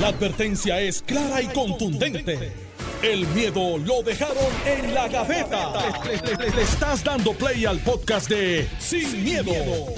La advertencia es clara y contundente. El miedo lo dejaron en la gaveta. Le, estás dando play al podcast de Sin, miedo,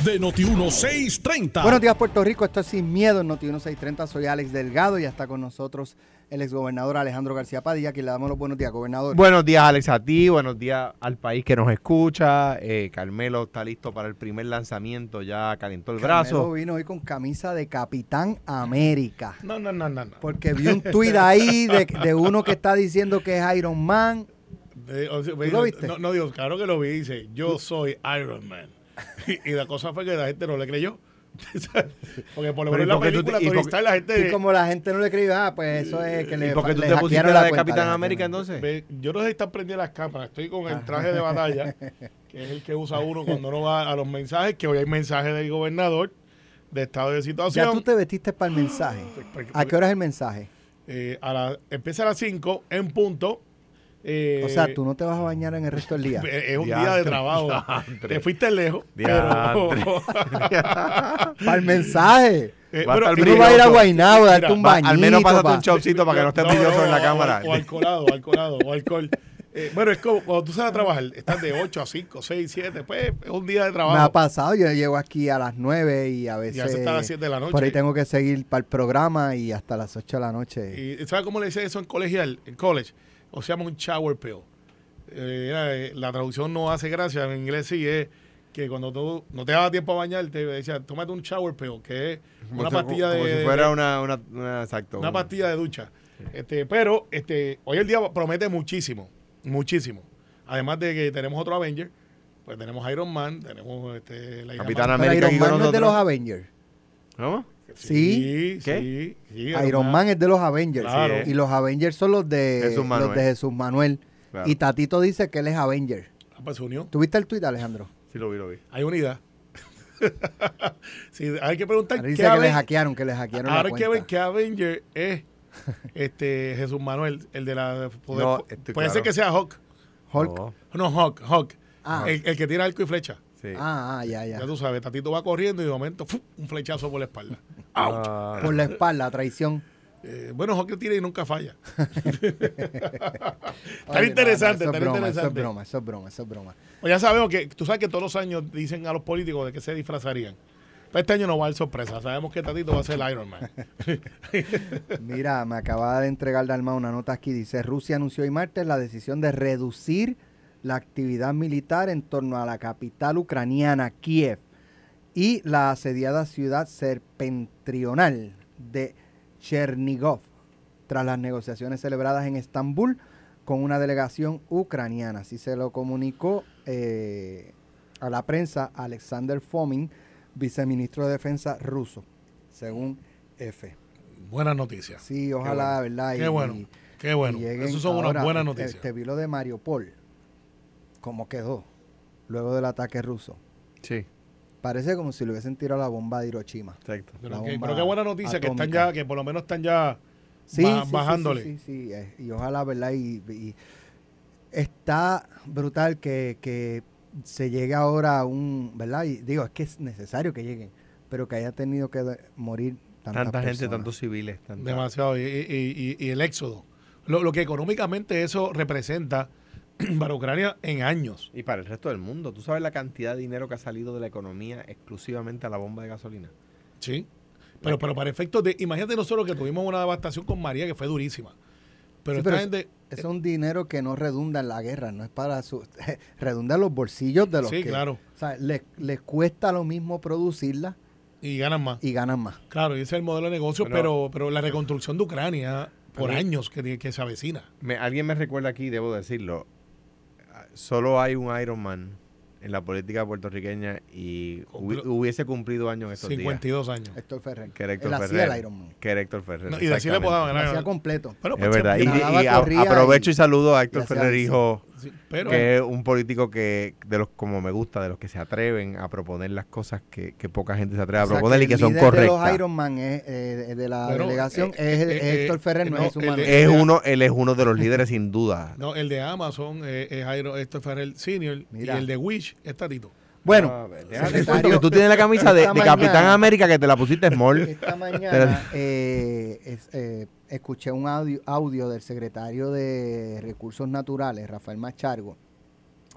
de Noti1630. Buenos días, Puerto Rico. Esto es Sin Miedo en Noti 1630. Soy Alex Delgado y está con nosotros el exgobernador Alejandro García Padilla, que le damos los buenos días, gobernador. Buenos días, Alex, a ti. Buenos días al país que nos escucha. Eh, Carmelo está listo para el primer lanzamiento. Ya calentó el Carmelo brazo. vino hoy con camisa de Capitán América. No, no, no, no. no. Porque vi un tuit ahí de, de uno que está diciendo que es Iron Man. Eh, o sea, ¿Tú lo viste? No, no, Dios, claro que lo vi. Dice, yo soy Iron Man. Y, y la cosa fue que la gente no le creyó. Porque por lo menos en la ¿y por qué tú película y Tony Stark, la gente... Y como la gente no le creyó, ah, pues eso es que le ¿Y por qué tú le te pusiste la la de cuenta, Capitán América entonces? Ve, Yo no sé si están prendidas las cámaras. Estoy con el traje de batalla, que es el que usa uno cuando uno va a los mensajes, que hoy hay mensajes del gobernador de estado de Ya situación. tú te vestiste para el mensaje. Porque- ¿A qué hora es el mensaje? Eh, a la- empieza a las 5 en punto. Eh, O sea, tú no te vas a bañar en el resto del día. Es un día de trabajo. diantre. Te fuiste lejos. Pero. Para el mensaje. Eh, Va Tú no- vas a ir a. Guaynabo a darte Mira, un Va, bañito. al menos pásate pa. un chopcito para que no esté No, brilloso no, en la cámara. O, al colado, o al colado, o alcohol. Eh, bueno, es como cuando tú sales a trabajar, estás de 8 a 5, 6, 7, pues es un día de Me ha trabajo. pasado, yo llego aquí a las 9 y a veces, Y a veces está a las 7 de la noche. por ahí tengo que seguir para el programa y hasta las 8 de la noche. Y ¿sabes cómo le dice eso en colegial? En college. O se llama un shower pill. Eh, era, eh, la traducción no hace gracia, en inglés sí es que cuando tú no te daba tiempo a bañarte, decía, tómate un shower pill, que es Como una si- pastilla de... Como si fuera una, una, una- exacto. Una un- pastilla de ducha. Este, pero este, hoy el día promete muchísimo, muchísimo. Además de que tenemos otro Avenger, pues tenemos Iron Man, tenemos este, la Capitán América Iron Man no es de los Avengers. ¿Cómo? Sí. Sí, ¿Qué? sí, sí, Iron Man es de los Avengers. Claro. Y los Avengers son los de Jesús los Manuel. de Jesús Manuel. Claro. Y Tatito dice que él es Avenger. Ah, pues se unió. ¿Tuviste el tuit, Alejandro? Sí, lo vi, lo vi. Hay unidad. sí, hay que preguntar Ahora qué dice que le hackearon, que le hackearon la Ahora hay que ver qué Avenger es este Jesús Manuel, el de la poder- No, estoy puede ser que sea Hawk. Hulk. No, No, Hawk, Hawk. Ah. El, el que tira arco y flecha. sí. Ah, ah, ya, ya. Ya tú sabes, Tatito va corriendo y de momento un flechazo por la espalda. Ah, Por la espalda, traición. Eh, bueno, Hawk tira y nunca falla. está Oye, interesante, no, no, eso está es broma, Eso es interesante. broma, eso es broma, eso es broma. Pues ya sabemos que tú sabes que todos los años dicen a los políticos de que se disfrazarían. Pero este año no va a haber sorpresa. Sabemos que Tatito va a ser el Iron Man. Mira, me acaba de entregar Dalma una nota aquí. Dice, Rusia anunció hoy martes la decisión de reducir la actividad militar en torno a la capital ucraniana, Kiev, y la asediada ciudad septentrional de Chernigov, tras las negociaciones celebradas en Estambul con una delegación ucraniana. Así se lo comunicó eh, a la prensa Alexander Fomin, viceministro de Defensa ruso, según F. Buenas noticias. Sí, ojalá, ¿verdad? Qué bueno, Qué bueno. y lleguen Esas son ahora, unas buenas este- noticias. Este vi lo de Mariupol, cómo quedó luego del ataque ruso. sí, Parece como si le hubiesen tirado la bomba de Hiroshima. exacto. Pero, que, pero qué buena noticia que están ya, que por lo menos están ya Sí, ba- sí, sí, bajándole. Sí, sí, sí, eh, y ojalá, ¿verdad? Y, y está brutal que, que se llegue ahora a un, ¿verdad? Y digo, es que es necesario que lleguen, pero que haya tenido que morir tantas Tanta gente, tantos civiles. tanta- Demasiado. Y, y- y- y el éxodo. Lo, lo que económicamente eso representa para Ucrania en años. Y para el resto del mundo. ¿Tú sabes la cantidad de dinero que ha salido de la economía exclusivamente a la bomba de gasolina? Sí. Pero, pero para efectos de. Imagínate nosotros que tuvimos una devastación con María que fue durísima. Pero Sí, esta gente. Eso es un dinero que no redunda en la guerra, no es para su... redunda en los bolsillos de los Sí, que... claro. O sea, les, les cuesta lo mismo producirla Y ganan más. y ganan más. Claro, y ese es el modelo de negocio, pero, pero la reconstrucción de Ucrania por años que, que se avecina. Me- alguien me recuerda aquí, debo decirlo. Solo hay un Iron Man en la política puertorriqueña y Cumplo- hubiese cumplido años en estos 52 años. Héctor Ferrer. Que era Héctor Él Ferrer. el Iron Man. días. Que Héctor Ferrer. No, y decirle Lo ganar. hacía completo. Bueno, Es pues, verdad. Y, y- y aprovecho y- y, saludo a Héctor Ferrer, hijo, sí, pero que es un político que, de los como me gusta, de los que se atreven a proponer las cosas que, que poca gente se atreve a O sea, proponer y el que son líder de correctas. los Iron Man es, eh, de la delegación eh, es, eh, es eh, Héctor Ferrer, no, no, es Manuel. Es uno, él es uno de los líderes sin duda. no, el de Amazon es esto es Ferrer Senior Mira. y el de Wish es Tatito. Bueno, A ver, tú tienes la camisa de, Capitán mañana- América que te la pusiste small. Esta mañana eh, es- eh, escuché un audio, audio del secretario de Recursos Naturales, Rafael Machargo,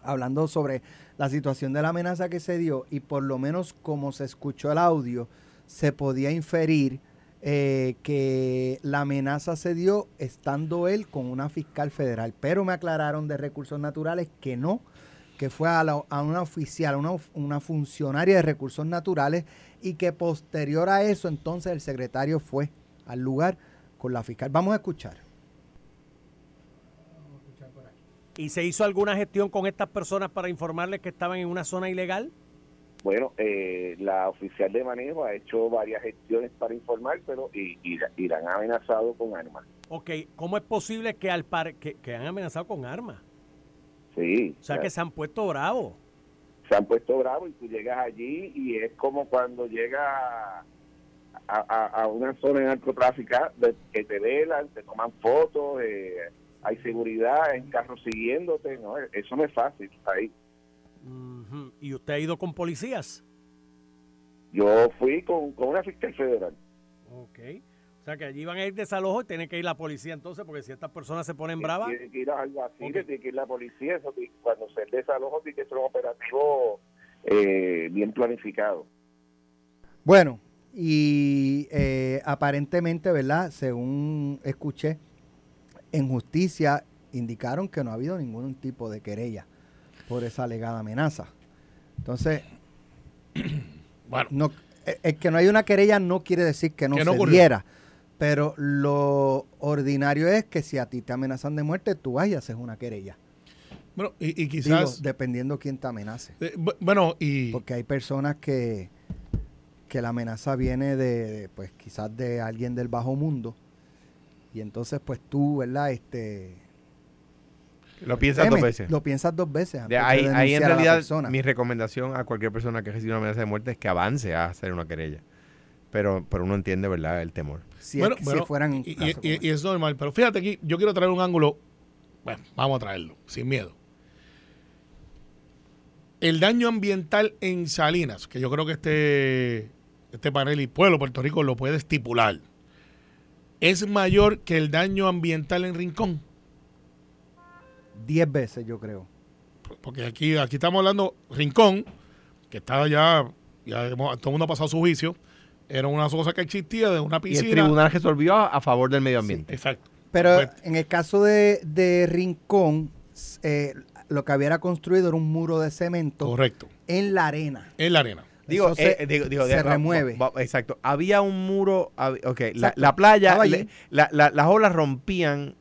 hablando sobre la situación de la amenaza que se dio y por lo menos como se escuchó el audio, se podía inferir eh, que la amenaza se dio estando él con una fiscal federal, pero me aclararon de Recursos Naturales que no, que fue a, la- a una oficial, a una, una funcionaria de Recursos Naturales y que posterior a eso entonces el secretario fue al lugar con la fiscal. Vamos a escuchar. ¿Y se hizo alguna gestión con estas personas para informarles que estaban en una zona ilegal? Bueno, eh, la oficial de manejo ha hecho varias gestiones para informar, pero y, y, y la han amenazado con armas. Ok, ¿cómo es posible que al par que, que han amenazado con armas? Sí, O sea, que se han puesto bravos. se han puesto bravos y tú llegas allí y es como cuando llegas a, a- a una zona de narcotráfico que te velan, te toman fotos, eh, hay seguridad en carros siguiéndote, ¿no? Eso no es fácil ahí. ¿Y usted ha ido con policías? Yo fui con, con una fiscal federal. Ok. Sea, que allí van a ir desalojo y tiene que ir la policía entonces, porque si estas personas se ponen bravas... Tiene que ir a algo así, Ok. tiene que ir la policía, eso, cuando se desalojo tiene que ser un operativo eh, bien planificado. Bueno, y eh, aparentemente, ¿verdad? Según escuché, en justicia indicaron que no ha habido ningún tipo de querella por esa alegada amenaza. Entonces, Bueno, no, eh, el que no hay una querella no quiere decir que no Que se ocurrió. diera. Pero lo ordinario es que si a ti te amenazan de muerte, tú vas y haces una querella. bueno y, y Digo, quizás... dependiendo quién te amenace. eh, bu- bueno, y... Porque hay personas que, que la amenaza viene de, de, pues quizás de alguien del bajo mundo. Y entonces, pues tú, ¿verdad? Este, Lo piensas dos veces. Lo piensas dos veces. De antes de ahí, ahí en realidad mi recomendación a cualquier persona que reciba una amenaza de muerte es que avance a hacer una querella. Pero, pero uno entiende, ¿verdad? El temor. Si, es bueno, que- bueno, si fueran y, y- y- es normal, pero fíjate aquí, yo quiero traer un ángulo, bueno, vamos a traerlo, sin miedo. El daño ambiental en Salinas, que yo creo que este, este panel y pueblo Puerto Rico lo puede estipular, es mayor que el daño ambiental en Rincón. Diez veces, yo creo. Porque aquí, aquí estamos hablando, Rincón, que estaba ya, ya todo el mundo ha pasado su juicio, era una cosa que existía de una Y piscina. el tribunal resolvió a, a favor del medio ambiente. Exacto. Pero Pues- en el caso de, de Rincón, eh, lo que había construido era un muro de cemento Correcto. en la arena. En la arena. Digo, se- eh, digo, digo, se de- remueve. va- va- exacto. Había un muro. hab- ok, la, playa, Estaba allí. le- la- la- las olas rompían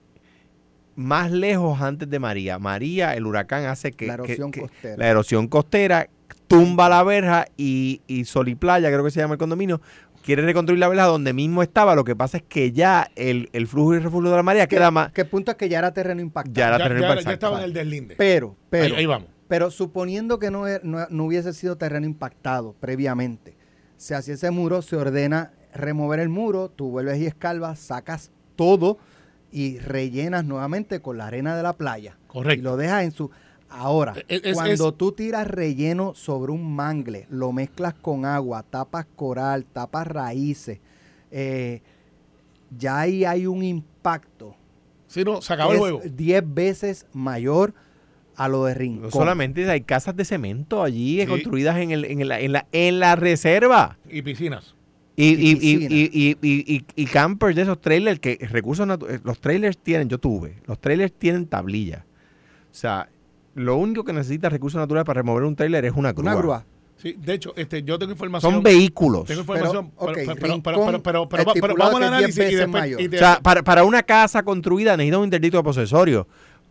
más lejos antes de María. María, el huracán hace que. La que- erosión que- costera. La erosión costera tumba la verja y, y Sol y Playa, creo que se llama el condominio, quiere reconstruir la verja donde mismo estaba. Lo que pasa es que ya el, el flujo y refugio de la María ¿Qué, queda más. qué punto es que ya era terreno impactado? Ya era Ya, terreno ya- impactado. ya estaba en el deslinde. Pero, pero, ahí, ahí vamos. Pero suponiendo que no, no- no hubiese sido terreno impactado previamente, se hacía ese muro, se ordena remover el muro, tú vuelves y escalvas, sacas todo y rellenas nuevamente con la arena de la playa. Correcto. Y lo dejas en su... Ahora, Es- es- cuando es- tú tiras relleno sobre un mangle, lo mezclas con agua, tapas coral, tapas raíces, eh, ya ahí hay un impacto Si no, se acabó el juego. es 10 veces mayor a lo de Rincón. No solamente hay casas de cemento allí Sí. construidas en, el, en, la, en, la, en la reserva. Y piscinas. Y, Y y, y, y, y, y- y- y campers de esos trailers que recursos natu- eh, los trailers tienen, yo tuve, los trailers tienen tablilla. O sea, lo único que necesita recursos naturales para remover un trailer es una grúa. Una grúa. Sí, de hecho, este, yo tengo información. Son vehículos. Tengo información. Pero, ok, pero, pero, pero, pero, pero, pero, pero, pero estipulado vamos al que es análisis 10 y después. mayor. y O de- sea, para, para una casa construida necesita un interdicto posesorio.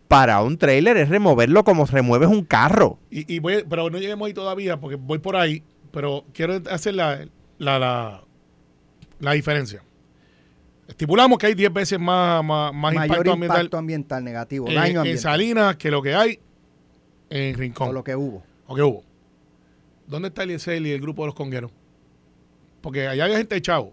Para un trailer es removerlo como remueves un carro. y, y voy, pero no lleguemos ahí todavía porque voy por ahí. Pero quiero hacer la, la, la, la diferencia. Estipulamos que hay 10 veces más, más, más mayor impacto impacto ambiental negativo, en, daño en ambiental, Salinas que lo que hay en o Rincón. lo que hubo. ¿O qué hubo? ¿Dónde está Eliezer y el grupo de los congueros? Porque allá hay gente de Chavo.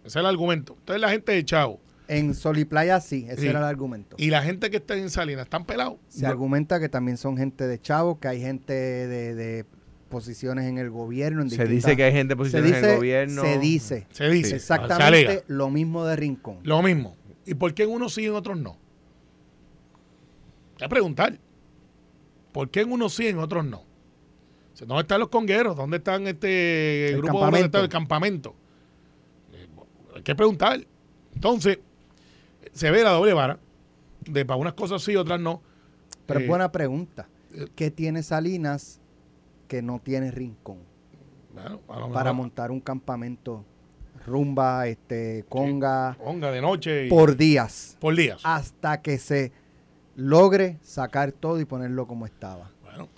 Ese es el argumento. Entonces la gente de Chavo En Sol y Playa sí, ese Sí. era el argumento. y la gente que está en Salinas están pelados. Se argumenta que también son gente de Chavo, que hay gente de, de posiciones en el gobierno. En Se distintas- dice que hay gente en se posiciones en el gobierno. se dice Se dice. Exactamente lo mismo de Rincón. Lo mismo. ¿Y por qué en unos sí y en otros no? Hay que preguntar. ¿Por qué en unos sí y en otros no? O sea, ¿Dónde están los congueros? ¿Dónde están este El grupo campamento. del campamento? Eh, hay que preguntar. Entonces, se ve la doble vara. De para unas cosas sí, otras no. Pero Eh, es buena pregunta. eh, ¿Qué tiene Salinas que no tiene Rincón? Bueno, Para montar un campamento rumba, este, conga, Ponga de noche y- por días. por días. hasta que se logre sacar todo y ponerlo como estaba. Bueno,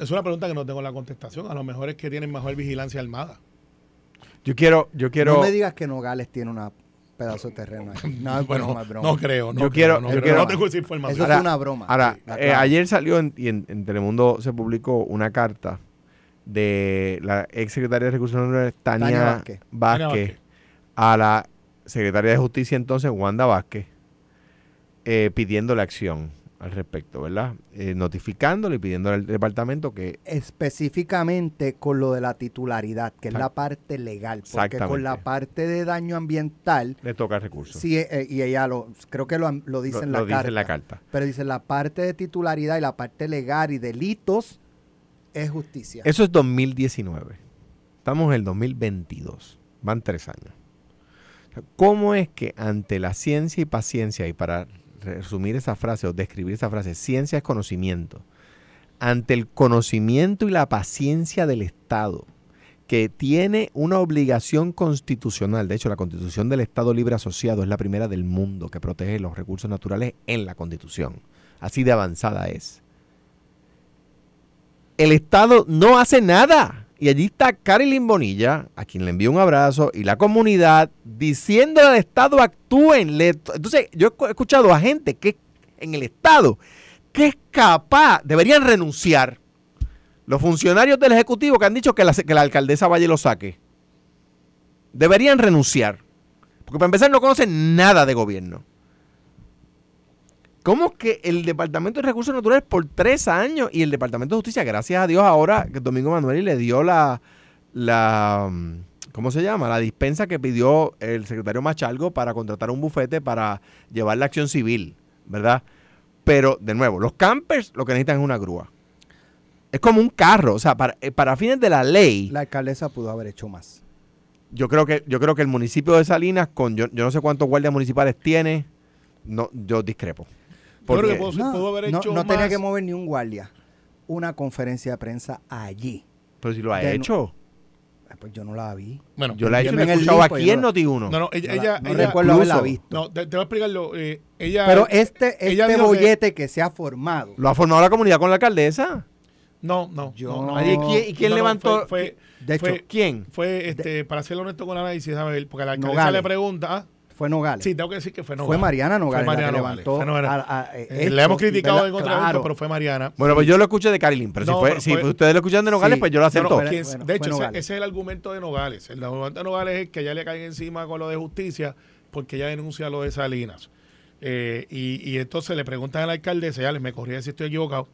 es- una pregunta que no tengo la contestación. A lo mejor es que tienen mejor vigilancia armada. Yo quiero, yo quiero. No me digas que Nogales tiene un pedazo de terreno ahí. No, bueno, broma, es broma. no creo. No Yo creo, quiero- no, yo creo, quiero- no tengo esa información. Eso Ahora- es una broma. Ahora, eh, ayer salió en, y en, en Telemundo se publicó una carta de la ex secretaria de Recursos Naturales, Tania, Tania Vázquez, Vázquez. a la secretaria de Justicia entonces, Wanda Vázquez, eh, pidiéndole acción al respecto, ¿verdad? Eh, notificándole y pidiéndole al departamento que Específicamente con lo de la titularidad, que es la parte legal. Porque con la parte de daño ambiental, le toca recursos. sí, eh, y ella lo, creo que lo, lo dice lo, en la lo dice carta. en la carta. Pero dice la parte de titularidad y la parte legal y delitos es justicia. Eso es 2019. Estamos en el 2022. Van tres años. ¿Cómo es que ante la ciencia y paciencia, y para resumir esa frase o describir esa frase, ciencia es conocimiento, ante el conocimiento y la paciencia del Estado, que tiene una obligación constitucional, de hecho la constitución del Estado Libre Asociado es la primera del mundo que protege los recursos naturales en la constitución, así de avanzada es. El Estado no hace nada. Y allí está Carilyn Bonilla, a quien le envío un abrazo, y la comunidad diciendo al Estado actúen. Entonces, yo he escu- he escuchado a gente que en el Estado que es capaz, deberían renunciar. Los funcionarios del Ejecutivo que han dicho que la, que la alcaldesa y lo saque. Deberían renunciar. Porque para empezar no conocen nada de gobierno. ¿Cómo que el Departamento de Recursos Naturales por tres años y el Departamento de Justicia, gracias a Dios ahora que Domingo Manuel le dio la, la, mm, ¿cómo se llama? La dispensa que pidió el secretario Machalgo para contratar un bufete para llevar la acción civil, ¿verdad? Pero, de nuevo, los campers lo que necesitan es una grúa. Es como un carro, o sea, para, eh, para fines de la ley, La alcaldesa pudo haber hecho más. yo creo que yo creo que el municipio de Salinas, con yo, yo no sé cuántos guardias municipales tiene, no, yo discrepo. Yo creo que Porque- puedo- pudo haber no, hecho no tenía más. que mover ni un guardia. Una conferencia de prensa allí. pero si lo ha de hecho. Ah, Pues yo no la vi. Bueno, Yo la he yo hecho, la he en el escuchado pues, aquí en no- Noti1. no, no, ella, ella, no ella- recuerdo haberla incluso- visto. no, te, te voy a explicarlo. eh, ella, Pero este, ella este que- bollete que, se ha formado. Lo ha formado la comunidad con la alcaldesa. no, no, Yo- no, no. Nadie- ¿quién- ¿Y quién No, no, levantó? Fue, De hecho, fue- ¿Quién? fue, este, para ser honesto con el análisis, a ver, porque la alcaldesa Nogales. le pregunta. ah, fue Nogales. sí, tengo que decir que fue Nogales. fue Mariana Nogales Fue la Mariana que Nogales, levantó. fue Nogales. a- a- eh, esto, le hemos criticado ¿verdad? en otro Claro. evento, pero fue Mariana. Bueno, pues yo lo escuché de Carilín, pero, No, si, fue, pero si fue- ustedes lo escuchan de Nogales, Sí. pues yo lo acepto. no, Bueno, quien- bueno, de hecho, ese, es el argumento de Nogales. El argumento de Nogales es que ya le caen encima con lo de justicia porque ella denuncia lo de Salinas. Eh, y, y entonces le preguntan a la alcaldesa, ya les me corría si estoy equivocado,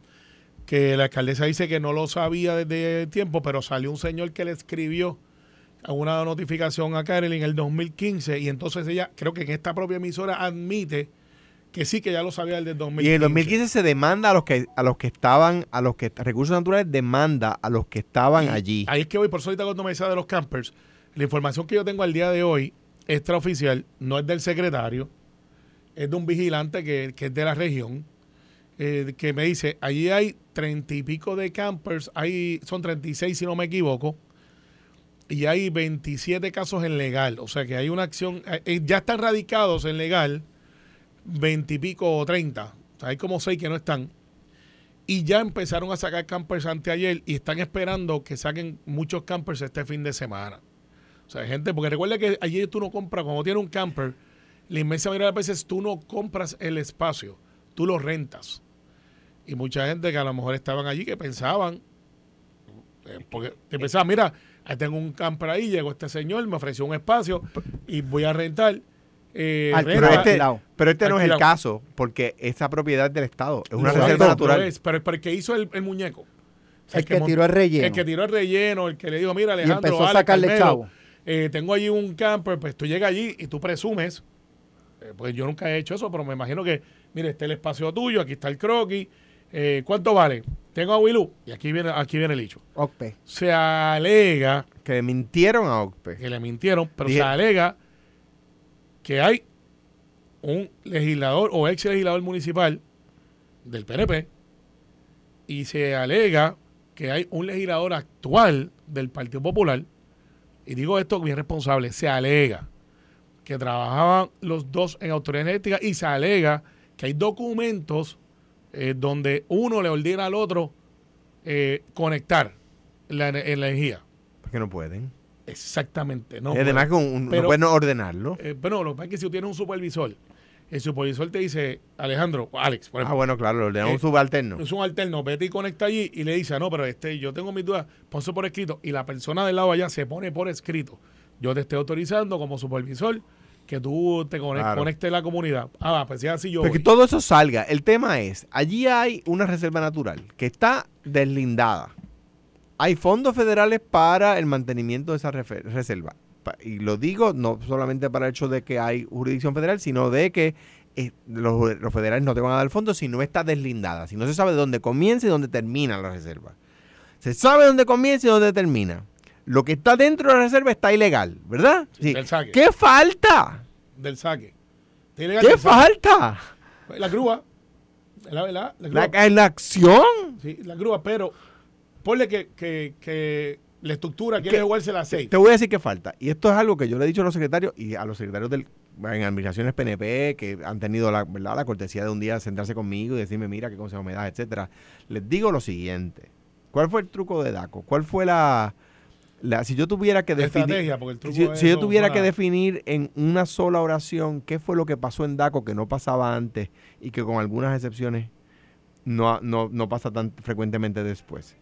que la alcaldesa dice que no lo sabía desde tiempo, pero salió un señor que le escribió una notificación a Carolyn en el 2015 y entonces ella, creo que en esta propia emisora admite que sí, que ya lo sabía el 2015. Y en el 2015 se demanda a los que a los que estaban, a los que Recursos Naturales demanda a los que estaban Y allí. Ahí es que voy, por eso ahorita cuando me decía de los campers, la información que yo tengo al día de hoy, extraoficial, no es del secretario, es de un vigilante que, que es de la región, eh, que me dice, allí hay treinta y pico de campers, hay, son 36 si no me equivoco, y hay 27 casos en legal, o sea que hay una acción, eh, eh, ya están radicados en legal, 20 y pico o 30, o sea, hay como 6 que no están. Y ya empezaron a sacar campers anteayer y están esperando que saquen muchos campers este fin de semana. O sea, gente, porque recuerda que ayer tú no compras, cuando tienes un camper, la inmensa mayoría de las veces tú no compras el espacio, tú lo rentas. Y mucha gente que a lo mejor estaban allí que pensaban, eh, porque te pensaban, mira, tengo un camper ahí, llegó este señor, me ofreció un espacio y voy a rentar. eh, Pero este, alquilado. pero este no es el caso, porque esa propiedad del Estado es una Exacto, reserva pero natural. es- pero, pero el que hizo el, el muñeco. sea, El que tiró el relleno. El que tiró el relleno, el que le dijo, mira, Y Alejandro, empezó a sacarle Carmelo, chavo. eh, tengo allí un camper, pues tú llegas allí y tú presumes, eh, pues yo nunca he hecho eso, pero me imagino que, mire, este es el espacio tuyo, aquí está el croquis, eh, ¿cuánto vale? Tengo a Wilú, y aquí viene, aquí viene el hecho. Ocpe. Se alega Que le mintieron a OCPE. que le mintieron, pero Dije- se alega que hay un legislador o ex legislador municipal del PNP y se alega que hay un legislador actual del Partido Popular, y digo esto bien responsable, se alega que trabajaban los dos en autoridad eléctrica y se alega que hay documentos eh, donde uno le ordena al otro eh, conectar la, ener- energía. Porque no pueden. Exactamente, no. además, que un, Pero- no pueden ordenarlo. Eh, bueno, lo que pasa es que si tú tienes un supervisor, el supervisor te dice, Alejandro, o Alex, por Ah, ejemplo, bueno, claro, le ordenan eh, un subalterno. es un alterno, vete y conecta allí y le dice, "Ah, no, pero este, yo tengo mis dudas, ponse por escrito. Y la persona del lado allá se pone por escrito. Yo te estoy autorizando como supervisor que tú te conect- Claro. conectes la comunidad. Ah, pues si así yo Porque voy. todo eso salga. El tema es, allí hay una reserva natural que está deslindada. Hay fondos federales para el mantenimiento de esa reserva. Y lo digo no solamente para el hecho de que hay jurisdicción federal, sino de que eh, los, los federales no te van a dar fondos si no está deslindada, si no se sabe dónde comienza y dónde termina la reserva. Se sabe dónde comienza y dónde termina. Lo que está dentro de la reserva está ilegal, ¿verdad? Sí, del saque. ¿Qué falta? Del saque. Que ¿Qué saque. falta? La grúa. La verdad, la grúa. La, la acción. Sí, la grúa, pero ponle que, que, que la estructura quiere jugarse la 6. Te voy a decir qué falta. Y esto es algo que yo le he dicho a los secretarios y a los secretarios del, en administraciones PNP que han tenido la, ¿verdad? la cortesía de un día sentarse conmigo y decirme, mira qué consejo me das, etcétera. Les digo lo siguiente. ¿Cuál fue el truco de DACO? ¿Cuál fue la... la si yo tuviera que definir... Si, yo tuviera que definir en una sola oración qué fue lo que pasó en DACO que no pasaba antes y que con algunas excepciones no, no, no pasa tan frecuentemente después.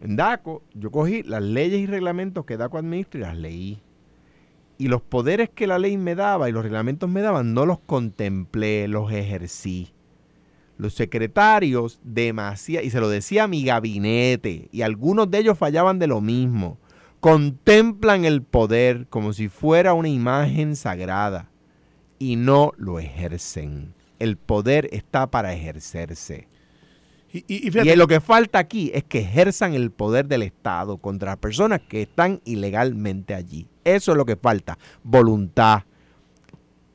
En DACO yo cogí las leyes y reglamentos que DACO administra y las leí. Y los poderes que la ley me daba y los reglamentos me daban no los contemplé, los ejercí. Los secretarios demasiado, y se lo decía a mi gabinete, y algunos de ellos fallaban de lo mismo, contemplan el poder como si fuera una imagen sagrada y no lo ejercen. El poder está para ejercerse. Y, y, y Y fíjate, lo que falta aquí es que ejerzan el poder del Estado contra las personas que están ilegalmente allí. Eso es lo que falta. Voluntad.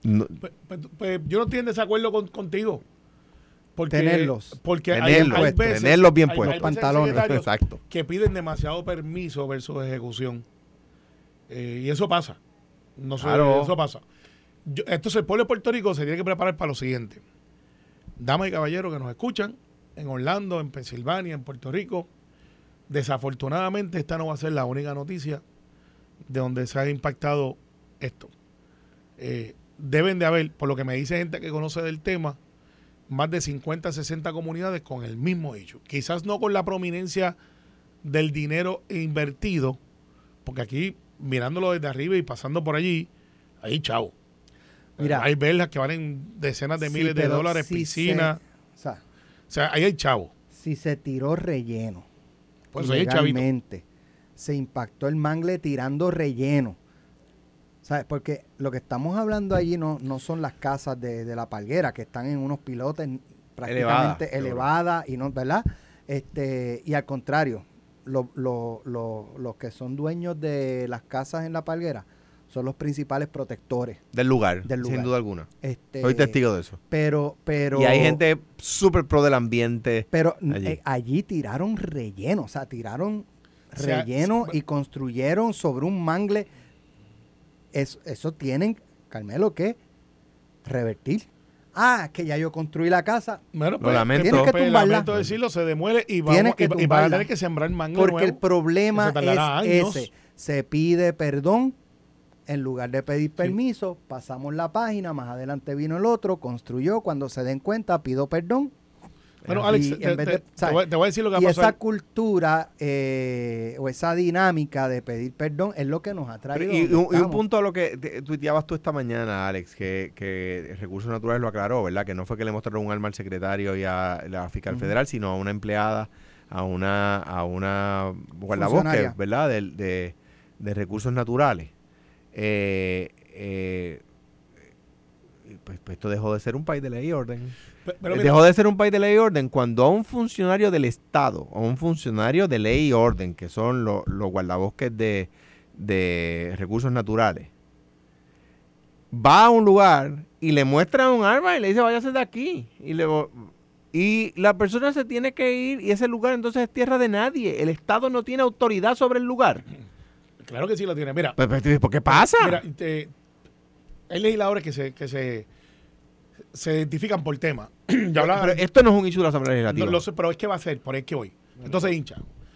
No- pues, pues, pues, yo no estoy en desacuerdo con- contigo. Porque, Tenerlos. Porque hay- Tenerlos, hay, veces, tenerlos bien hay- puestos. hay pantalones. Exacto. que piden demasiado permiso versus ejecución. Eh, y eso pasa. No sé, eso pasa. Yo- entonces el pueblo de Puerto Rico se tiene que preparar para lo siguiente. Damas y caballeros que nos escuchan en Orlando, en Pensilvania, en Puerto Rico. Desafortunadamente esta no va a ser la única noticia de donde se ha impactado esto. Eh, deben de haber, por lo que me dice gente que conoce del tema, más de 50, 60 comunidades con el mismo hecho. Quizás no con la prominencia del dinero invertido, porque aquí, mirándolo desde arriba y pasando por allí, hay chavo. Mira. hay velas que valen decenas de Sí, miles de dólares, si piscinas. se- o sea, O sea, ahí hay chavo. si se tiró relleno, Por eso ahí hay chavito. se impactó el mangle tirando relleno. ¿Sabes? Porque lo que estamos hablando allí no, no son las casas de, de la palguera, que están en unos pilotes prácticamente Elevada, elevadas y no, ¿verdad? Este, y al contrario, lo- lo- lo- los que son dueños de las casas en la palguera son los principales protectores. Del lugar, Del sin duda alguna. Este, Soy testigo de eso. Pero, pero. y hay gente súper pro del ambiente. Pero allí. eh, allí tiraron relleno, o sea, tiraron O sea, relleno y construyeron sobre un mangle. Eso, eso tienen, Carmelo, que revertir. Ah, que ya yo construí la casa. Bueno, Lo lamento. Tienes que pues, tumbarla. lamento decirlo, se demuele y, Tienes vamos, que y, y van a tener que sembrar mango Porque el problema es años. ese. Se pide perdón. En lugar de pedir permiso, pasamos la página, más adelante vino el otro, construyó, cuando se den cuenta, pido perdón. Bueno, Y Alex, en te, vez te- de- te ¿sabes? voy, te voy a decir lo que va Y a esa cultura eh, o esa dinámica de pedir perdón es lo que nos ha traído. y, un, y un estamos. punto a lo que te- tuiteabas tú esta mañana, Alex, que, que Recursos Naturales lo aclaró, ¿verdad? Que no fue que le mostraron un arma al secretario y a la fiscal federal, sino a una empleada a una, a una guardabosque, Funcionaria. ¿verdad? De, de- de recursos naturales. Eh, eh, pues, pues esto dejó de ser un país de ley y orden. Pero Eh, mira, dejó de ser un país de ley y orden cuando a un funcionario del Estado, a un funcionario de ley y orden, que son lo- los guardabosques de, de recursos naturales, va a un lugar y le muestra un arma y le dice váyase de aquí. Y, le, y la persona se tiene que ir y ese lugar entonces es tierra de nadie. El Estado no tiene autoridad sobre el lugar. claro que sí lo tiene. Mira, Pues, pues, ¿Por qué pasa? Mira, te- hay legisladores que se, que se, se identifican por tema. ya hablaba, Pero esto no es un issue de la Asamblea no, Legislativa. lo sé, pero es que va a ser, por es que voy. Entonces hincha.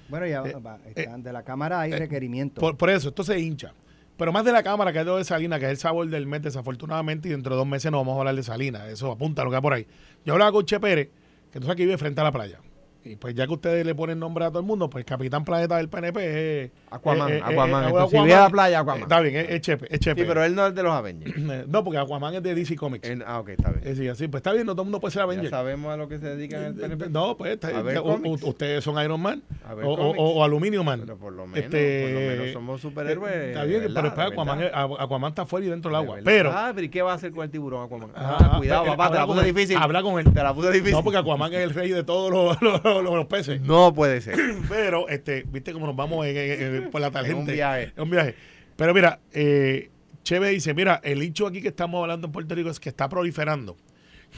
Bueno, ya Eh, va, están de la Cámara hay eh, requerimientos. Por, por eso, esto se hincha. Pero más de la Cámara, que es lo de Salina, que es el sabor del mes, desafortunadamente, y dentro de dos meses no vamos a hablar de Salina. Eso apunta a lo que hay por ahí. Yo hablaba con Che Pérez, que entonces aquí vive frente a la playa. Y pues ya que ustedes le ponen nombre a todo el mundo, pues Capitán Planeta del PNP es... Aquaman, eh, eh, Aquaman. eh, Entonces, si vive a la playa, Aquaman. Eh, Está bien, es, es Chepe, es Chepe. Sí, pero él no es de los Avengers. No, porque Aquaman es de DC Comics. Ah, ok, está bien. Eh, sí, así, pues está bien, no todo el mundo puede ser Ya Avenger. sabemos a lo que se dedican el PNP. No, pues está- A ver ustedes son Iron Man A ver o, o, o- o Aluminio Man. Pero por lo menos, Este, por lo menos somos superhéroes. Eh, Está bien, ¿verdad? pero espera, De Aquaman, es- Aquaman está fuera y dentro del De agua. Pero, Ah, pero ¿y qué va a hacer con el tiburón Aquaman? Ah, Ah, cuidado, pero- papá, te la puse difícil. habla con él. Te la puse difícil. no, porque Aquaman es el rey de todos los, los- los- los peces. No puede ser. Pero, este, viste cómo nos vamos en- en- en- por la tangente. un viaje. Es un viaje. Pero mira, eh, Cheve dice, mira, el hecho aquí que estamos hablando en Puerto Rico es que está proliferando.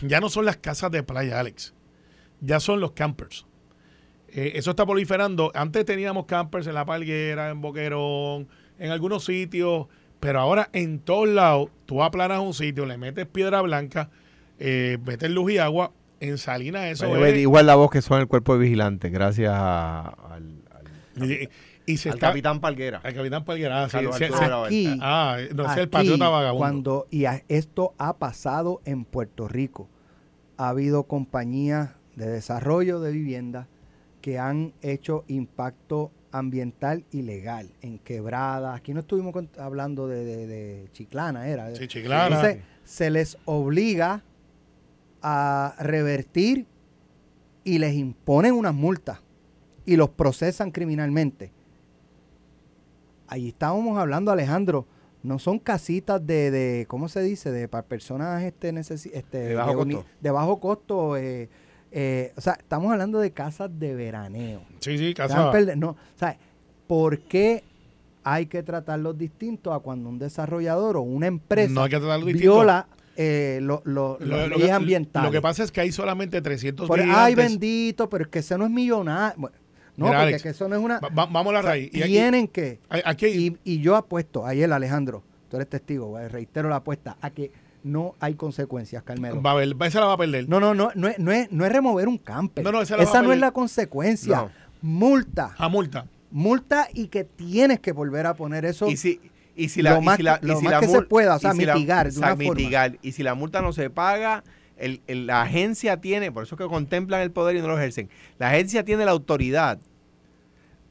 Ya no son las casas de playa, Alex. Ya son los campers. Eh, eso está proliferando. Antes teníamos campers en La Palguera, en Boquerón, en algunos sitios, pero ahora en todos lados tú aplanas un sitio, le metes piedra blanca, eh, metes luz y agua. En Salinas eso es... Igual la voz que son el cuerpo de vigilante, gracias a- al, al- Y, y se al está... capitán Palguera. Al capitán Palguera. ah, sí. Aquí, Ah, no es el aquí, patriota vagabundo. Cuando, y a- esto ha pasado en Puerto Rico. Ha habido compañías de desarrollo de vivienda que han hecho impacto ambiental ilegal en quebradas. Aquí no estuvimos con- hablando de, de- de Chiclana, era. Sí, Chiclana. Entonces, se les obliga a revertir y les imponen unas multas y los procesan criminalmente. Ahí estábamos hablando, Alejandro, no son casitas de, de ¿cómo se dice? De para personas este, necesi- este De bajo costo. de bajo costo, eh, eh, o sea, estamos hablando de casas de veraneo. Sí, sí, Están casa. perde- no, o sea, ¿por qué hay que tratarlos distintos a cuando un desarrollador o una empresa No hay que distinto. Eh, lo- lo- Lo, que, ambientales? lo que pasa es que hay solamente 300 Por- ay, bendito, pero es que ese no es millonario. Bueno, no, Mira, porque Alex, que eso no es una... Va- va- vamos a la raíz. Y aquí, tienen que... aquí hay- Y, y yo apuesto, ayer Alejandro, tú eres testigo, eh, reitero la apuesta, a que no hay consecuencias, Carmelo. va a ver, esa la va a perder. No, no, no, no es, no es, no es remover un camper. No, no, esa la va a no es la consecuencia. No. Multa. A multa. Multa y que tienes que volver a poner eso. Y si, y si Lo la, y si la- y si más la que se pueda, o sea, la- mitigar de una forma. Y si la multa no se paga, el, el- la agencia tiene, por eso que contemplan el poder y no lo ejercen, la agencia tiene la autoridad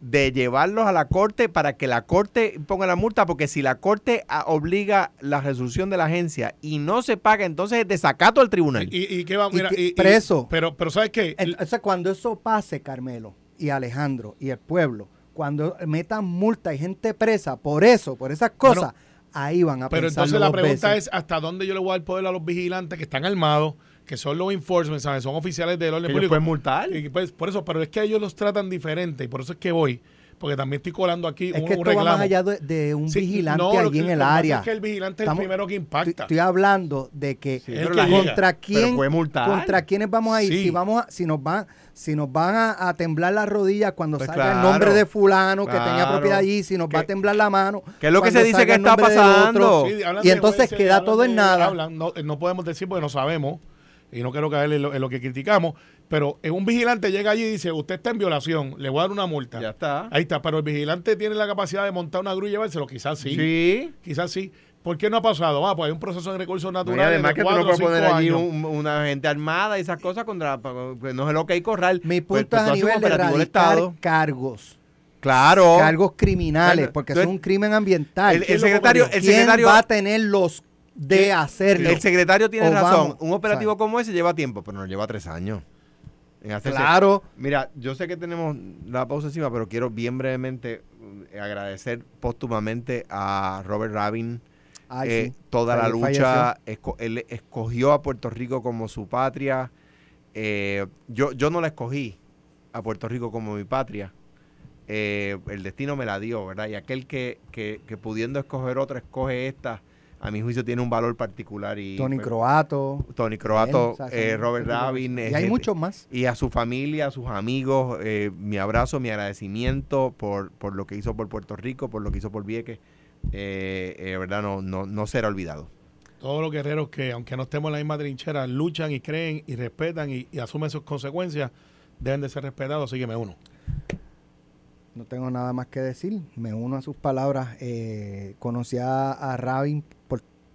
de llevarlos a la corte para que la corte ponga la multa, porque si la corte ah, obliga la resolución de la agencia y no se paga, entonces es desacato al tribunal. Y, y qué va, mira, y- y- preso. pero, pero ¿sabes qué? Entonces, cuando eso pase, Carmelo y Alejandro y el pueblo, cuando metan multa y gente presa por eso, por esas cosas, ahí van a Pero entonces la pregunta veces. es hasta dónde yo le voy a dar poder a los vigilantes que están armados, que son los enforcement, ¿sabes? son oficiales del orden Que ellos público. pueden multar. Y pues, por eso, pero es que ellos los tratan diferente y por eso es que voy, porque también estoy colando aquí Es un, que un esto va más allá de, de un Sí, vigilante no, allí que- en el área. Es que el vigilante Estamos- es el primero que Estoy, impacta. estoy hablando de que Sí, Es pero que la- llega. contra pero quién contra quiénes vamos a ir Sí. si vamos a- si nos van si nos van a, a temblar las rodillas cuando Pues salga el nombre de fulano que tenía propiedad allí si nos va a temblar la mano ¿Qué es lo que se dice que está pasando? otro. Sí, hablan y entonces queda todo en nada hablan, no, no podemos decir porque no sabemos y no quiero caer en lo, en lo que criticamos, pero un vigilante llega allí y dice, usted está en violación, le voy a dar una multa. Ya está. Ahí está, pero el vigilante tiene la capacidad de montar una grúa y llevárselo, quizás sí, Sí. quizás sí. ¿Por qué no ha pasado? Ah, pues hay un proceso de recursos No, y naturales además de que tú no cuatro o puedes cinco poner allí un- una gente armada y esas cosas contra pues no es lo que hay corral. mi Pues, punto pues, es tú a nivel de erradicar Estado. cargos Claro. cargos criminales porque entonces, es un crimen ambiental El, el ¿Quién lo secretario, el ¿Quién secretario, va a tener los de hacerlo el secretario tiene O razón. vamos, un operativo como ese lleva tiempo, pero no lleva tres años. en. Claro. Mira, yo sé que tenemos la pausa encima, pero quiero bien brevemente eh, agradecer póstumamente a Robert Rabin Ay, eh, sí. toda la lucha. esco- él escogió a Puerto Rico como su patria. Eh, yo, yo no la escogí a Puerto Rico como mi patria. Eh, el destino me la dio, ¿verdad? Y aquel que, que, que pudiendo escoger otra, escoge esta, a mi juicio tiene un valor particular. Y, Tony pues, Croato. Tony Croato, Él, o sea, eh, Robert Rabin. Y eh, hay gente- muchos más. y a su familia, a sus amigos, eh, mi abrazo, mi agradecimiento por, por lo que hizo por Puerto Rico, por lo que hizo por Vieques. Eh, eh, verdad, no, no, no será olvidado. Todos los guerreros que, aunque no estemos en la misma trinchera, luchan y creen y respetan y, y asumen sus consecuencias, deben de ser respetados. Así que me uno. No tengo nada más que decir. Me uno a sus palabras. Eh, conocí a, a Rabin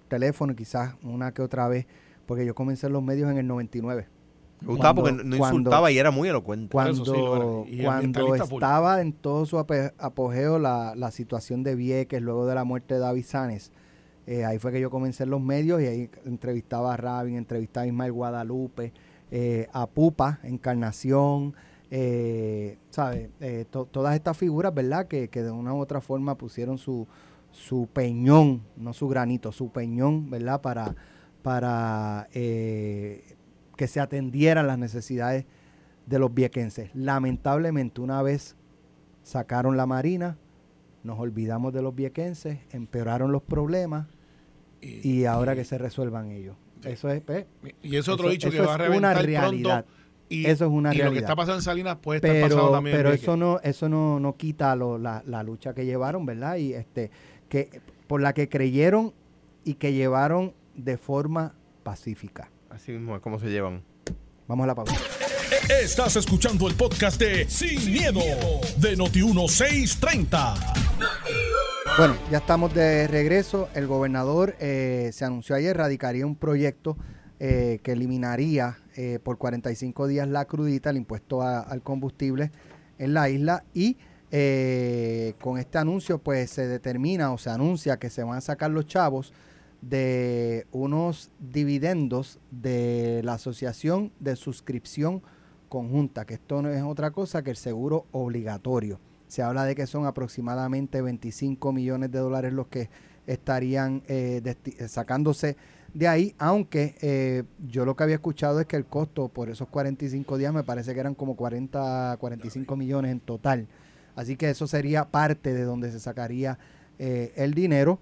teléfono, quizás una que otra vez, porque yo comencé en los medios en el 99. Me gustaba Cuando- porque no cuando- insultaba y era muy elocuente. Cuando, sí lo era. Y cuando estaba en todo su apogeo la, la situación de Vieques, luego de la muerte de David Sanes, eh, ahí fue que yo comencé en los medios y ahí entrevistaba a Rabin, entrevistaba a Ismael Guadalupe, eh, a Pupa, Encarnación, eh, ¿sabe? Eh, to- todas estas figuras, ¿verdad? Que, que de una u otra forma pusieron su, su peñón, no su granito, su peñón, ¿verdad? Para, para eh, que se atendieran las necesidades de los viequenses. Lamentablemente, una vez sacaron la marina, nos olvidamos de los viequenses, empeoraron los problemas y ahora que se resuelvan ellos. Eso es, pues, Y ese otro Eso- dicho que eso va a reventar una realidad. pronto. Y, Eso es una y lo que realidad. está pasando en Salinas puede estar pasando pero, también. en pero eso no eso no, no quita lo- la, la lucha que llevaron verdad y este que por la que creyeron y que llevaron de forma pacífica Así mismo es como se llevan. vamos a la pausa Estás escuchando el podcast de Sin, miedo, de Noti1630. bueno ya estamos de regreso el gobernador eh, se anunció ayer radicaría un proyecto eh, que eliminaría eh, por 45 días la crudita el impuesto a- al combustible en la isla y eh, con este anuncio pues se determina o se anuncia que se van a sacar los chavos de unos dividendos de la asociación de suscripción conjunta, que esto no es otra cosa que el seguro obligatorio. Se habla de que son aproximadamente 25 millones de dólares los que estarían eh, eh, sacándose de ahí, aunque eh, yo lo que había escuchado es que el costo por esos 45 días me parece que eran como 40, 45 millones en total. Así que eso sería parte de donde se sacaría eh, el dinero.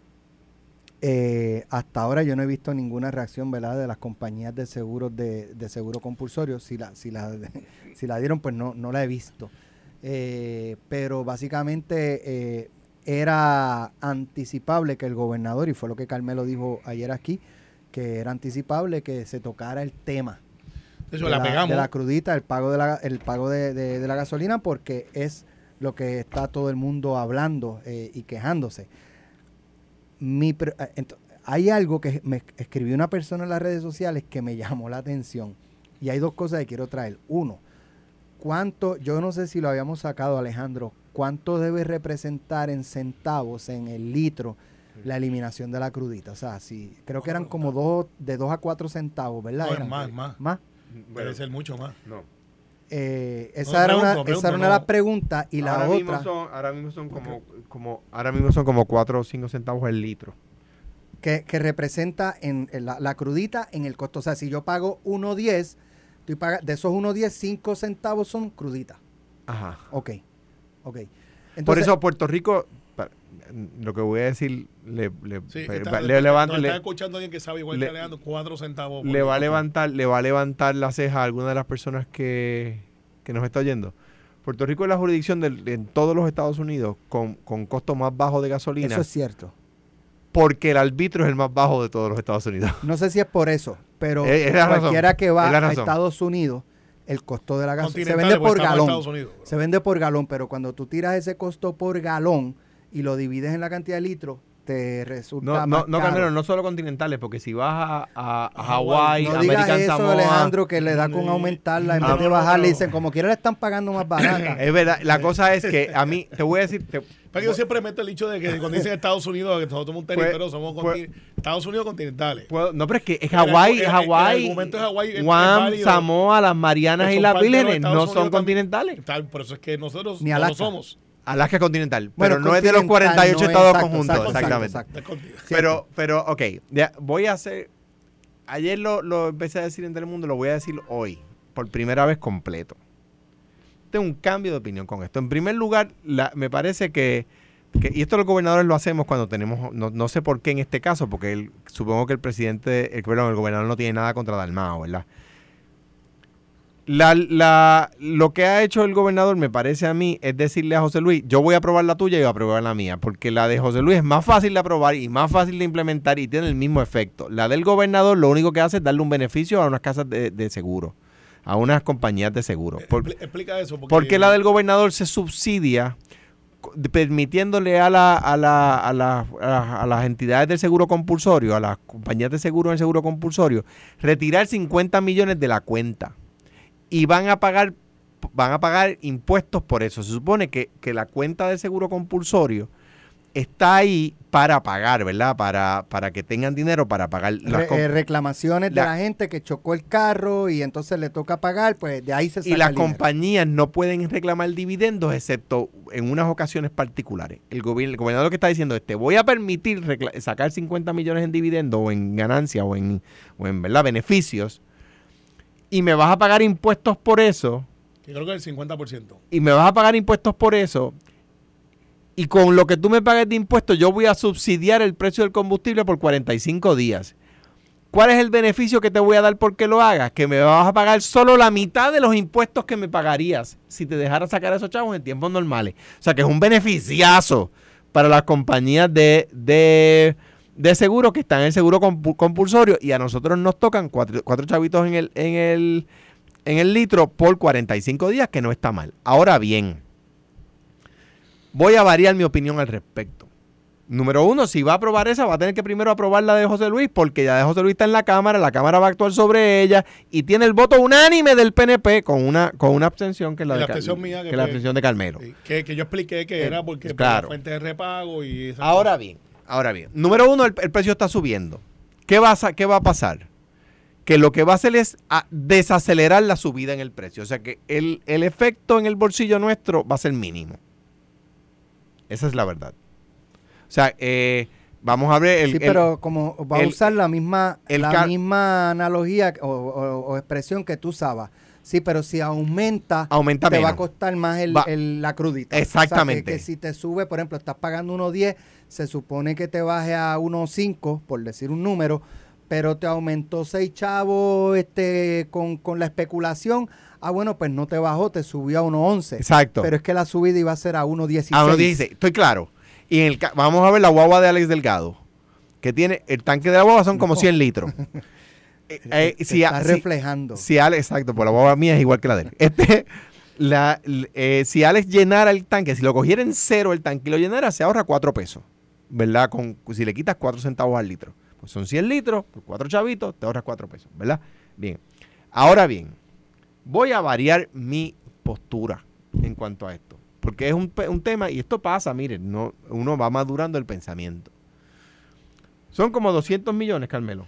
Eh, hasta ahora yo no he visto ninguna reacción ¿verdad? de las compañías de seguros de, de seguro compulsorio. Si la, si la, si la dieron, pues no, no la he visto. Eh, pero básicamente era anticipable que el gobernador, y fue lo que Carmelo dijo ayer aquí, que era anticipable que se tocara el tema De hecho, de la, la, pegamos. de la crudita, el pago de la, el pago de, de- de la gasolina, porque es lo que está todo el mundo hablando eh, y quejándose. Mi eh, hay algo que me escribió una persona en las redes sociales que me llamó la atención. Y hay dos cosas que quiero traer. Uno, ¿cuánto, yo no sé si lo habíamos sacado Alejandro, cuánto debe representar en centavos, en el litro, la eliminación de la crudita? O sea, si, creo que eran como dos, de 2 a 4 centavos, ¿verdad? No, es Eran. más, más. ¿Más? Debe ser mucho más. no. Eh, esa, No, era pregunto, una, pregunto, esa era una de las preguntas y la ahora Mismo otra son, ahora mismo son como, como, ahora mismo son como 4 o 5 centavos el litro. que, que representa en, en la, la crudita en el costo. O sea, si yo pago 1.10, estoy paga- de esos 1.10, 5 centavos son crudita. Ajá. Ok, ok. Por Entonces, eso Puerto Rico, lo que voy a decir, le, le, Sí, está- le levanta- nos le- está escuchando alguien que sabe igual le- que Alejandro, cuatro centavos. le va a levantar, le va a levantar la ceja a alguna de las personas que, que nos está oyendo. Puerto Rico es la jurisdicción del- en todos los Estados Unidos con, con costo más bajo de gasolina eso es cierto. porque el arbitrio es el más bajo de todos los Estados Unidos. No sé si es por eso, pero Es- razón, cualquiera que va es a. Estados Unidos, el costo de la gasolina se vende porque por galón. Se vende por galón, pero cuando tú tiras ese costo por galón y lo divides en la cantidad de litros, te resulta No, más no, no, caro. Carmelo, no solo continentales, porque si vas a, a- a Hawái, No American eso, Samoa, Alejandro, que le da con Sí. aumentarla en Ah, vez de bajarle. Dicen, como quiera le están pagando más barata. Es verdad, la cosa es que a mí, te voy a decir, te, Pero yo siempre meto el dicho de que cuando dicen Estados Unidos, que nosotros somos un Pues- territorio, somos pues- Estados Unidos continentales. No, pero es que es Hawái, Hawái, Guam, válido. Samoa, las Marianas y las Vírgenes no son también. continentales. Tal, por eso es que nosotros Ni no lo somos. Alaska continental, Bueno, pero no es de los continental, 48 no es- estados exacto, conjuntos, exacto, exactamente. exacto, Pero, pero, ok, ya, voy a hacer. Ayer lo, lo empecé a decir en Telemundo, lo voy a decir hoy, por primera vez completo. Tengo un cambio de opinión con esto. En primer lugar, la- me parece que, que- y esto los gobernadores lo hacemos cuando tenemos, no, no sé por qué en este caso, porque el- supongo que el presidente, el, perdón, el gobernador no tiene nada contra Dalmao, ¿verdad? La, la- lo que ha hecho el gobernador, me parece a mí, es decirle a José Luis, yo voy a aprobar la tuya y voy a aprobar la mía, porque la de José Luis es más fácil de aprobar y más fácil de implementar y tiene el mismo efecto. La del gobernador lo único que hace es darle un beneficio a unas casas de, de seguro, a unas compañías de seguro. Por- Expli- Explica eso. Porque, porque la del gobernador se subsidia permitiéndole a, la, a, la- a, la- a la- a las entidades del seguro compulsorio, a las compañías de seguro en el seguro compulsorio, retirar 50 millones de la cuenta y van a pagar van a pagar impuestos por eso. Se supone que, que la cuenta del seguro compulsorio está ahí para pagar, ¿verdad? Para, para que tengan dinero para pagar las Re- eh, reclamaciones la- de la gente que chocó el carro y entonces le toca pagar, pues de ahí se saca y las el compañías no pueden reclamar dividendos excepto en unas ocasiones particulares. El, gobierno, el gobernador lo que está diciendo es, te voy a permitir sacar 50 millones en dividendos o en ganancia o en, o en ¿verdad? beneficios y me vas a pagar impuestos por eso Yo creo que el 50%. y me vas a pagar impuestos por eso y con lo que tú me pagues de impuestos yo voy a subsidiar el precio del combustible por 45 días. ¿Cuál es el beneficio que te voy a dar porque lo hagas? Que me vas a pagar solo la mitad de los impuestos que me pagarías si te dejara sacar esos chavos en tiempos normales. O sea que es un beneficiazo para las compañías de, de, de seguro que están en el seguro compu- compulsorio y a nosotros nos tocan cuatro, cuatro chavitos en el, en, el, en el litro por 45 días, que no está mal. Ahora bien, voy a variar mi opinión al respecto. Número uno, si va a aprobar esa, va a tener que primero aprobar la de José Luis, porque ya de José Luis está en la Cámara, la Cámara va a actuar sobre ella y tiene el voto unánime del PNP con una, con una abstención que es la, de abstención mía, que que es la fue- abstención de Carmelo. Que, que yo expliqué que Eh, era porque por claro. la fuente de repago y esas Ahora bien, ahora bien. Número uno, el, el precio está subiendo. ¿Qué va, a, ¿Qué va a pasar? Que lo que va a hacer es a desacelerar la subida en el precio. O sea que el, el efecto en el bolsillo nuestro va a ser mínimo. Esa es la verdad. O sea, eh, vamos a ver el... sí, el- pero como va a usar la misma la misma analogía o, o- o expresión que tú usabas. Sí, pero si aumenta, aumenta te va a costar más el, Va- la crudita. O sea, Exactamente. que, que si te sube, por ejemplo, estás pagando 1.10, se supone que te baje a 1.5, por decir un número, pero te aumentó 6 chavos este, con, con la especulación. Ah, bueno, pues no te bajó, te subió a 1.11. Exacto. Pero es que la subida iba a ser a 1.16. A 1.16, estoy claro. Y en el, vamos a ver la guagua de Alex Delgado, que tiene, el tanque de la guagua son como No. 100 litros. Eh, eh, si, está si- reflejando. si Alex, exacto, por la guagua mía es igual que la de él. Este, la, eh, si Alex llenara el tanque, si lo cogiera en cero el tanque y lo llenara, se ahorra 4 pesos, ¿verdad? Con, si le quitas 4 centavos al litro. Pues son 100 litros, por 4 chavitos, te ahorras 4 pesos, ¿verdad? Bien. Ahora bien, voy a variar mi postura en cuanto a esto. Porque es un, un tema, y esto pasa, miren, no, uno va madurando el pensamiento. Son como 200 millones, Carmelo.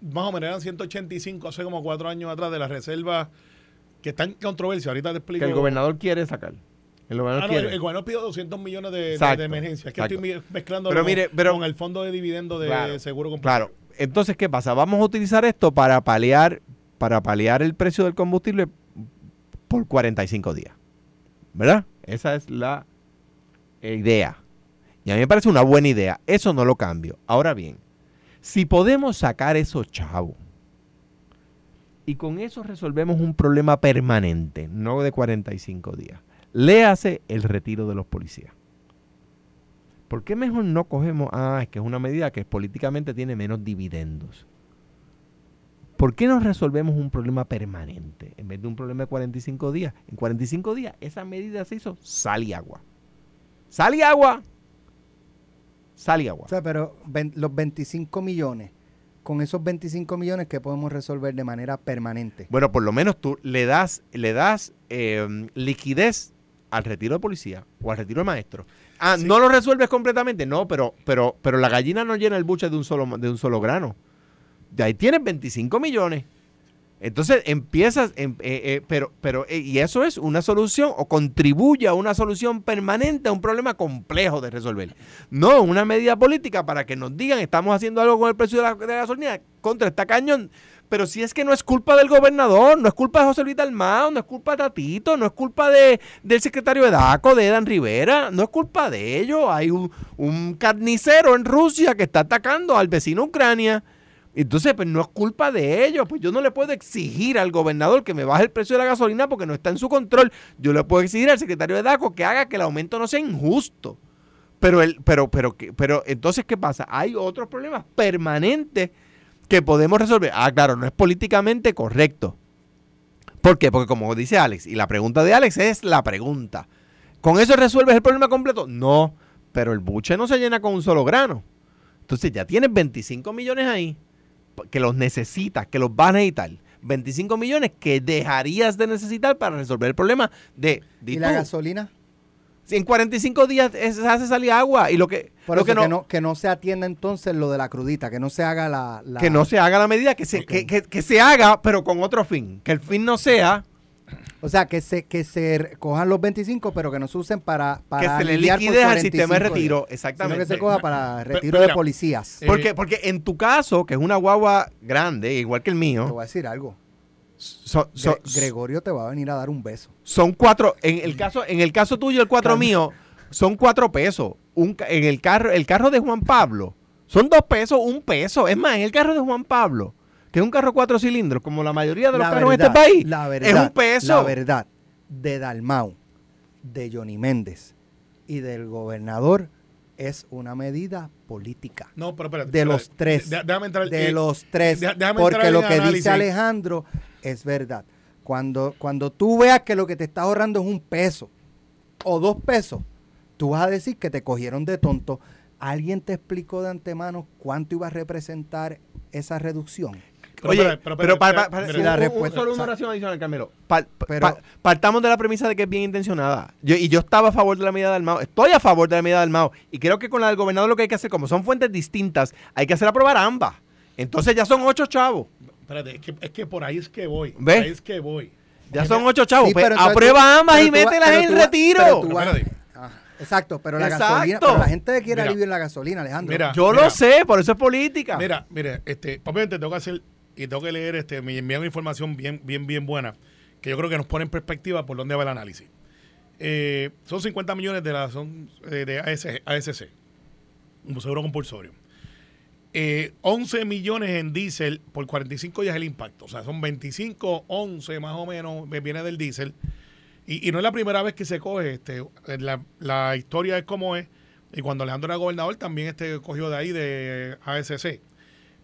más o menos eran 185 hace como cuatro años atrás de las reservas que están en controversia. Ahorita te explico. Que el gobernador quiere sacar. El gobernador Ah, no, el, el pidió 200 millones de, de- de, emergencia. Es que exacto. estoy mezclando Pero con, mire, pero- con el fondo de dividendo de Claro, seguro Claro. compulsorio. Entonces, ¿qué pasa? Vamos a utilizar esto para paliar, para paliar el precio del combustible por 45 días. ¿Verdad? Esa es la idea. Y a mí me parece una buena idea. Eso no lo cambio. Ahora bien, si podemos sacar esos chavos y con eso resolvemos un problema permanente, no de 45 días, léase el retiro de los policías. ¿Por qué mejor no cogemos? Ah, es que es una medida que políticamente tiene menos dividendos. ¿Por qué no resolvemos un problema permanente en vez de un problema de 45 días? En 45 días esa medida se hizo sal y agua. Sal y agua. Sal y agua. O sea, pero los 25 millones, con esos 25 millones que podemos resolver de manera permanente. Bueno, por lo menos tú le das, le das eh, liquidez al retiro de policía o al retiro de maestro. Ah, no lo resuelves completamente, no, pero, pero, pero la gallina no llena el buche de un solo, de un solo grano. De ahí tienes 25 millones. Entonces empiezas, em- eh, eh, pero, pero, eh, y eso es una solución o contribuye a una solución permanente a un problema complejo de resolver. No una medida política para que nos digan estamos haciendo algo con el precio de la, de la gasolina contra esta cañón. Pero si es que no es culpa del gobernador, no es culpa de José Luis Dalmao, no es culpa de Tatito, no es culpa de, del secretario de DACO, de Edan Rivera, no es culpa de ellos. Hay un, un carnicero en Rusia que está atacando al vecino Ucrania. Entonces, pues no es culpa de ellos. Pues yo no le puedo exigir al gobernador que me baje el precio de la gasolina porque no está en su control. Yo le puedo exigir al secretario de DACO que haga que el aumento no sea injusto. Pero, el, pero, pero, que- pero entonces, ¿qué pasa? Hay otros problemas permanentes que podemos resolver. Ah, claro, no es políticamente correcto. ¿Por qué? Porque como dice Alex, y la pregunta de Alex es la pregunta. ¿Con eso resuelves el problema completo? No, pero el buche no se llena con un solo grano. Entonces ya tienes 25 millones ahí que los necesitas, que los vas a necesitar. 25 millones que dejarías de necesitar para resolver el problema de... ¿Y la gasolina? Si en 45 días se hace salir agua y lo que, Por lo eso que, que, no, que no se atienda entonces lo de la crudita, que no se haga la... la- que no se haga la medida, que se, que, que- que se haga, pero con otro fin. Que el fin no sea O sea, que se, que se cojan los 25, pero que no se usen para, para que se le liquide al sistema de 45 retiro. días, Sino Exactamente. que se coja para retiro pero de policías. Eh, Porque, porque en tu caso, que es una guagua grande, igual que el Te mío, voy a decir algo. Gregorio te va a venir a dar un beso. son cuatro, en el caso, en el caso tuyo, el cuatro mío, son cuatro pesos. Un, en el carro, el carro de Juan Pablo, son dos pesos, un peso. Es más, en el carro de Juan Pablo, que es un carro cuatro cilindros, como la mayoría de los La carros en este país, la verdad, es un peso. La verdad, de Dalmau, de Johnny Méndez y del gobernador es una medida política. No, pero espérate. De espérate. los tres. De- déjame entrar. de eh, los tres. déjame porque entrar lo que análisis. dice Alejandro es verdad. Cuando, cuando tú veas que lo que te estás ahorrando es un peso o dos pesos, tú vas a decir que te cogieron de tonto. ¿Alguien te explicó de antemano cuánto iba a representar esa reducción? Pero Oye, pero, solo una oración adicional, Carmelo. Pa- pa- pero- pa- partamos de la premisa de que es bien intencionada. Yo, y yo estaba a favor de la medida del MAO. Estoy a favor de la medida del MAO. Y creo que con la del gobernador lo que hay que hacer, como son fuentes distintas, hay que hacer aprobar ambas. Entonces ya son ocho chavos. Espérate, es que, es que por ahí es que voy. ¿Ves? Por ahí es que voy. Ya Porque son me- ocho chavos. Sí, Pues aprueba tú- ambas y mételas en retiro. exacto, pero la Exacto. gasolina, pero la gente quiere Mira. alivio en la gasolina, Alejandro. Mira. Yo lo sé, por eso es política. Mira, mire, este, obviamente tengo que hacer y tengo que leer, este, me envían una información bien, bien, bien buena, que yo creo que nos pone en perspectiva por dónde va el análisis. Eh, son 50 millones de la son eh, de AS, ASC, un seguro compulsorio. Eh, 11 millones en diésel por 45 días el impacto. O sea, son 25, 11 más o menos, viene del diésel. Y, y no es la primera vez que se coge. Este, eh, la, la historia es como es. Y cuando Alejandro era gobernador también este cogió de ahí de ASC.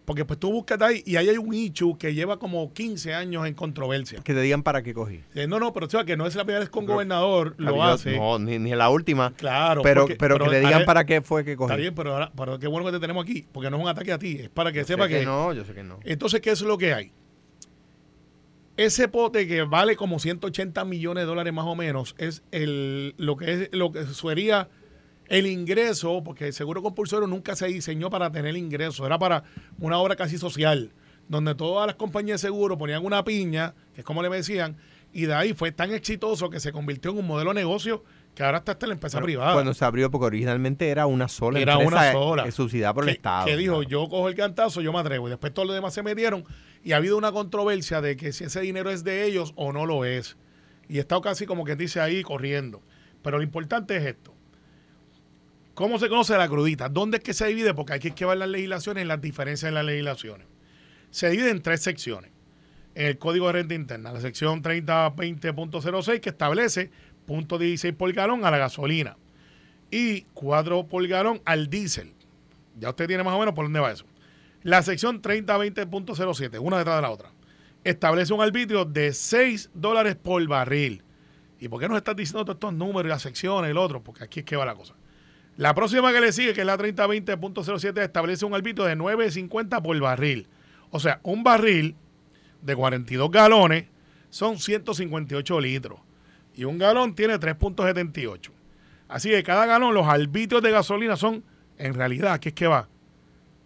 Porque pues tú buscas ahí y ahí hay un issue que lleva como 15 años en controversia. Que te digan para qué cogí. Eh, No, no, pero o sea, que no es la primera vez con Pero- gobernador, lo Yo- hace. No, ni, ni la última. Claro. pero, porque- pero, que le digan para qué fue que Está cogí. bien, pero, ahora, pero qué bueno que te tenemos aquí, porque no es un ataque a ti, es para que Yo sé sepa que... no, yo sé que no. Entonces, ¿qué es lo que hay? Ese pote que vale como 180 millones de dólares más o menos es el, lo que es lo que sería el ingreso, porque el seguro compulsorio nunca se diseñó para tener ingreso, era para una obra casi social, donde todas las compañías de seguro ponían una piña, que es como le decían, y de ahí fue tan exitoso que se convirtió en un modelo de negocio que ahora está hasta la empresa privada. Cuando se abrió, porque originalmente era una sola Era empresa una sola. eh, subsidiada por que, el Estado. que dijo, claro. yo cojo el cantazo, yo me atrevo. Y después todos los demás se metieron. Y ha habido una controversia de que si ese dinero es de ellos o no lo es. Y he estado casi como que dice ahí corriendo. Pero lo importante es esto. ¿Cómo se conoce la crudita? ¿Dónde es que se divide? Porque hay que llevar las legislaciones y las diferencias en las legislaciones. Se divide en tres secciones. En el Código de Renta Interna, la sección 3020.06 que establece punto .16 por galón a la gasolina y 4 por galón al diésel. Ya usted tiene más o menos por dónde va eso. La sección 3020.07, una detrás de la otra, establece un arbitrio de 6 dólares por barril. ¿Y por qué nos estás diciendo todos estos números y las secciones y el otro? Porque aquí es que va la cosa. La próxima que le sigue, que es la 3020.07, establece un arbitrio de 9.50 por barril. O sea, un barril de 42 galones son 158 litros. y un galón tiene 3.78. Así que cada galón, los arbitrios de gasolina son, en realidad, ¿qué es que va?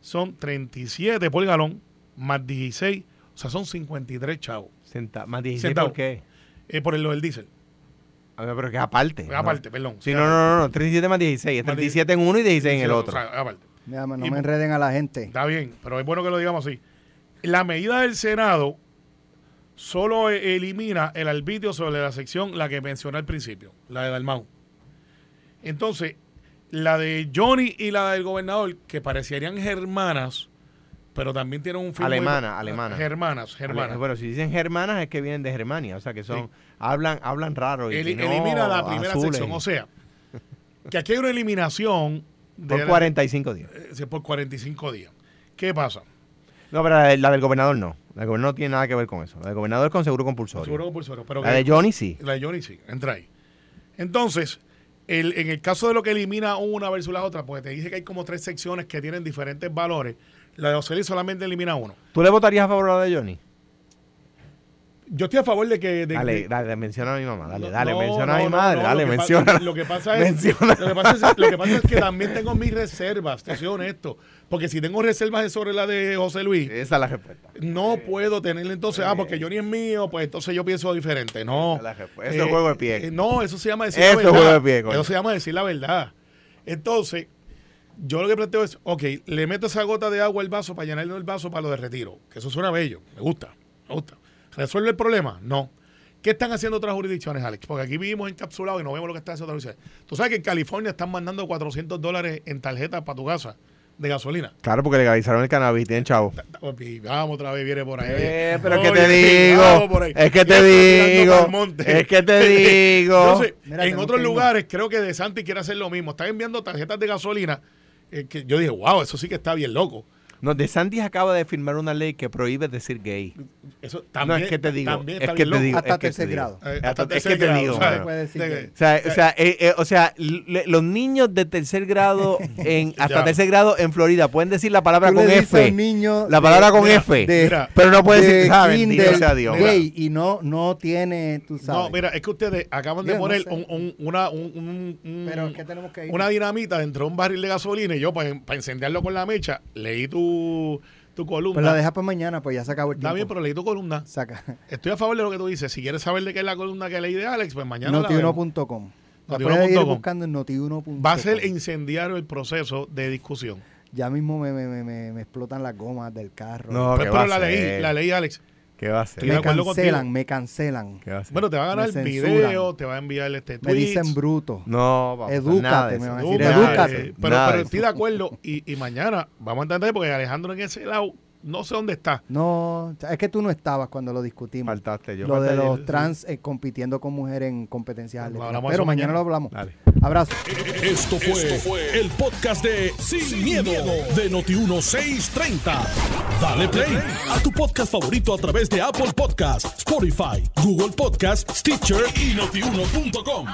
Son 37 por galón más 16, o sea, son 53 chavos. Centa- más 16 Centavos. por qué? Eh, por el, lo del diésel. A ver, pero que es aparte. ¿no? Aparte, perdón. Sí, no, no, no, no, 37 más 16. Es Más 37 en uno y 16 en el Sí, o otro. sea, aparte. Mira, no Y- me enreden a la gente. Está bien, pero es bueno que lo digamos así. La medida del Senado solo e- elimina el arbitrio sobre la sección, la que mencioné al principio, la de Dalmau. Entonces, la de Johnny y la del gobernador, que parecerían germanas, pero también tienen un fin muy- Alemana, alemana. Germanas, germanas. Ale- Bueno, si dicen germanas es que vienen de Germania, o sea que son, hablan, hablan raro. Y, no elimina la primera azules. sección. O sea, que aquí hay una eliminación de Por 45 días. eh, por 45 días. ¿Qué pasa? No, pero la, de- la del gobernador no. La del gobernador no tiene nada que ver con eso. La del gobernador es con seguro compulsorio. Seguro compulsorio. Pero la de Johnny sí. La de Johnny sí, entra ahí. Entonces, el- en el caso de lo que elimina una versus la otra, porque te dice que hay como tres secciones que tienen diferentes valores, la de Oceli solamente elimina uno. ¿Tú le votarías a favor a la de Johnny? Yo estoy a favor de que... de- Dale, de- dale, menciona a mi mamá. Dale, No, dale, menciona no, a mi madre. no, dale, menciona. Lo que pasa es, lo que pasa es, lo que pasa es que también tengo mis reservas, te soy honesto. Porque si tengo reservas sobre la de José Luis, Esa es la respuesta. no puedo tenerle entonces, ah, porque Johnny es mío, pues entonces yo pienso diferente. No. Esa es la respuesta. Eso es juego de pie. eh, no, eso se llama decir Eso la es verdad. juego de pie, coño. Eso se llama decir la verdad. Entonces, yo lo que planteo es, ok, le meto esa gota de agua al vaso para llenarle el vaso para lo de retiro. Que eso suena bello. Me gusta, me gusta. ¿Resuelve el problema? No. ¿Qué están haciendo otras jurisdicciones, Alex? Porque aquí vivimos encapsulados y no vemos lo que está haciendo otras jurisdicciones. Tú sabes que en California están mandando 400 dólares en tarjetas para tu casa de gasolina. Claro, porque legalizaron el cannabis, tienen chavo. Y vamos otra vez, viene por ahí. Eh, pero es que Oye, te digo, vamos por ahí. es que te digo, es que te digo. Entonces, Mira, en otros lugares creo que De Santi quiere hacer lo mismo. Están enviando tarjetas de gasolina eh, que yo dije, wow, eso sí que está bien loco. No, De Santis acaba de firmar una ley que prohíbe decir gay. Eso también, no, es que te digo, también es que te digo. Hasta tercer grado. Eh, es que te digo. O sea, los niños de tercer grado, en, hasta Ya. tercer grado en Florida, pueden decir la palabra Tú con le F. niño La de- palabra con mira, F. de- Mira, pero no puede de decir, ¿sabes? kinder, Bendito sea Dios. gay y no, no tiene, tú sabes. No, mira, es que ustedes acaban de poner sé. un, un- una, un- un- un- Pero es que tenemos que ir. una dinamita dentro de un barril de gasolina y yo, para encenderlo con la mecha, leí tu, tu columna. Pues la dejas para mañana, pues ya se acabó el tiempo. Está bien, pero leí tu columna. Saca. Estoy a favor de lo que tú dices. Si quieres saber de qué es la columna que leí de Alex, pues mañana. Notiuno.com. La Notiuno puedes ir buscando en notiuno.com. Va a ser incendiario el proceso de discusión. Ya mismo me, me, me, me- me explotan las gomas del carro. No, Pero, ¿qué pero la leí, la leí, Alex. ¿Qué va a me hacer? acuerdo cancelan, me cancelan. ¿Qué va a hacer? Bueno, te va a ganar Me el video, te va a enviar este tweet. Me dicen bruto. No, vamos a hacer Edúcate, nada me van a decir, Nada edúcate. pero, pero de estoy de acuerdo. Y, y mañana vamos a entender porque Alejandro en ese lado no sé dónde está. No, es que tú no estabas cuando lo discutimos. Faltaste yo. lo de los yo. trans eh, compitiendo con mujeres en competencias atléticas. Pero mañana mañana. lo hablamos. Dale. Abrazo. Esto fue, el podcast de Sin, miedo, de Noti1630. Dale play a tu podcast favorito a través de Apple Podcasts, Spotify, Google Podcasts, Stitcher y notiuno.com.